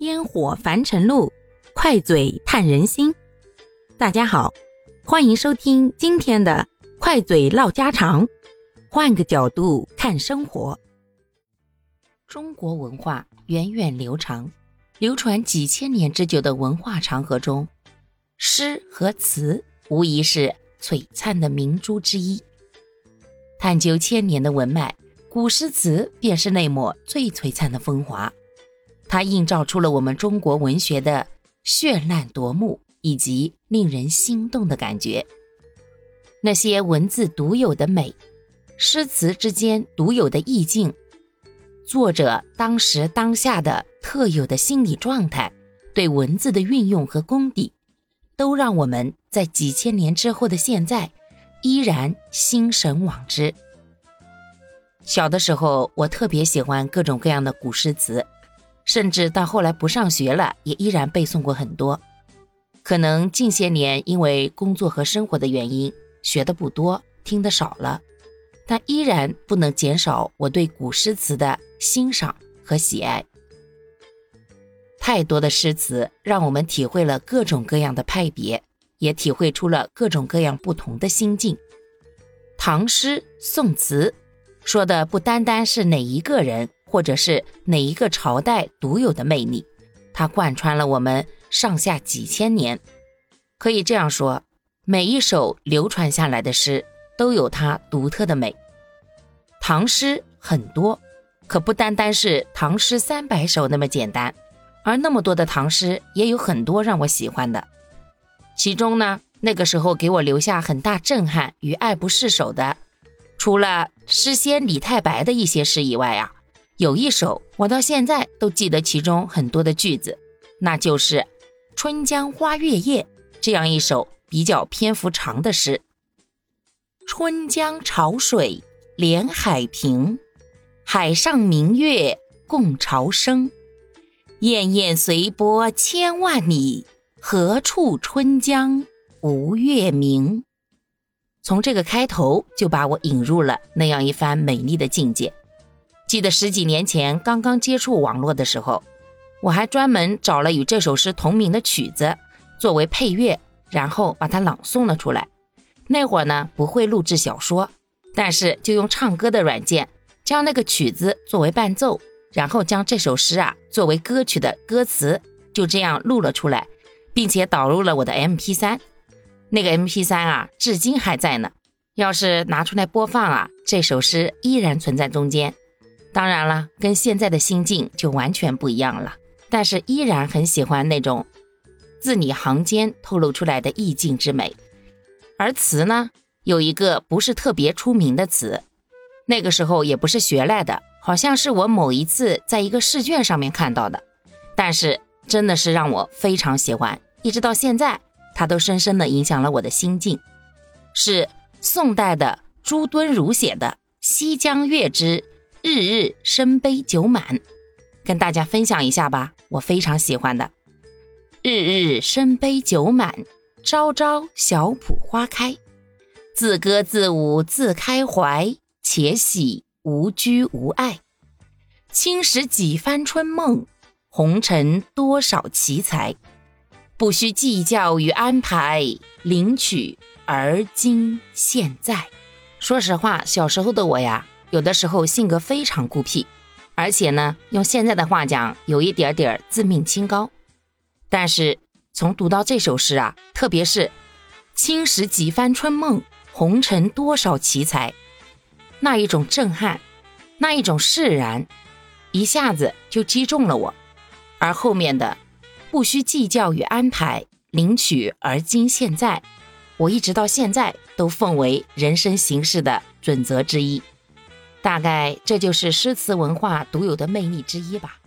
烟火凡尘路，快嘴探人心。大家好，欢迎收听今天的快嘴唠家常，换个角度看生活。中国文化源远流长，流传几千年之久的文化长河中，诗和词无疑是璀璨的明珠之一。探究千年的文脉，古诗词便是那抹最璀璨的风华。它映照出了我们中国文学的绚烂夺目以及令人心动的感觉。那些文字独有的美，诗词之间独有的意境，作者当时当下的特有的心理状态，对文字的运用和功底，都让我们在几千年之后的现在，依然心神往之。小的时候，我特别喜欢各种各样的古诗词。甚至到后来不上学了，也依然背诵过很多。可能近些年因为工作和生活的原因，学的不多，听得少了，但依然不能减少我对古诗词的欣赏和喜爱。太多的诗词让我们体会了各种各样的派别，也体会出了各种各样不同的心境。唐诗宋词，说的不单单是哪一个人。或者是哪一个朝代独有的魅力，它贯穿了我们上下几千年。可以这样说，每一首流传下来的诗都有它独特的美。唐诗很多，可不单单是唐诗三百首那么简单，而那么多的唐诗也有很多让我喜欢的。其中呢，那个时候给我留下很大震撼与爱不释手的，除了诗仙李太白的一些诗以外啊。有一首我到现在都记得其中很多的句子，那就是《春江花月夜》这样一首比较篇幅长的诗。春江潮水连海平，海上明月共潮生。滟滟随波千万里，何处春江无月明？从这个开头就把我引入了那样一番美丽的境界。记得十几年前刚刚接触网络的时候，我还专门找了与这首诗同名的曲子作为配乐，然后把它朗诵了出来。那会儿呢不会录制小说，但是就用唱歌的软件将那个曲子作为伴奏，然后将这首诗啊作为歌曲的歌词，就这样录了出来，并且导入了我的 MP3。那个 MP3 啊至今还在呢，要是拿出来播放啊，这首诗依然存在中间。当然了，跟现在的心境就完全不一样了。但是依然很喜欢那种字里行间透露出来的意境之美。而词呢，有一个不是特别出名的词，那个时候也不是学来的，好像是我某一次在一个试卷上面看到的。但是真的是让我非常喜欢，一直到现在，它都深深的影响了我的心境。是宋代的朱敦儒写的《西江月》之。日日深杯酒满，跟大家分享一下吧，我非常喜欢的。日日深杯酒满，朝朝小圃花开。自歌自舞自开怀，且喜无拘无碍。轻识几番春梦，红尘多少奇才。不需计较与安排，领取而今现在。说实话，小时候的我呀。有的时候性格非常孤僻，而且呢，用现在的话讲，有一点点自命清高。但是从读到这首诗啊，特别是“轻识几番春梦，红尘多少奇才”，那一种震撼，那一种释然，一下子就击中了我。而后面的“不需计较与安排，领取而今现在”，我一直到现在都奉为人生行事的准则之一。大概这就是诗词文化独有的魅力之一吧。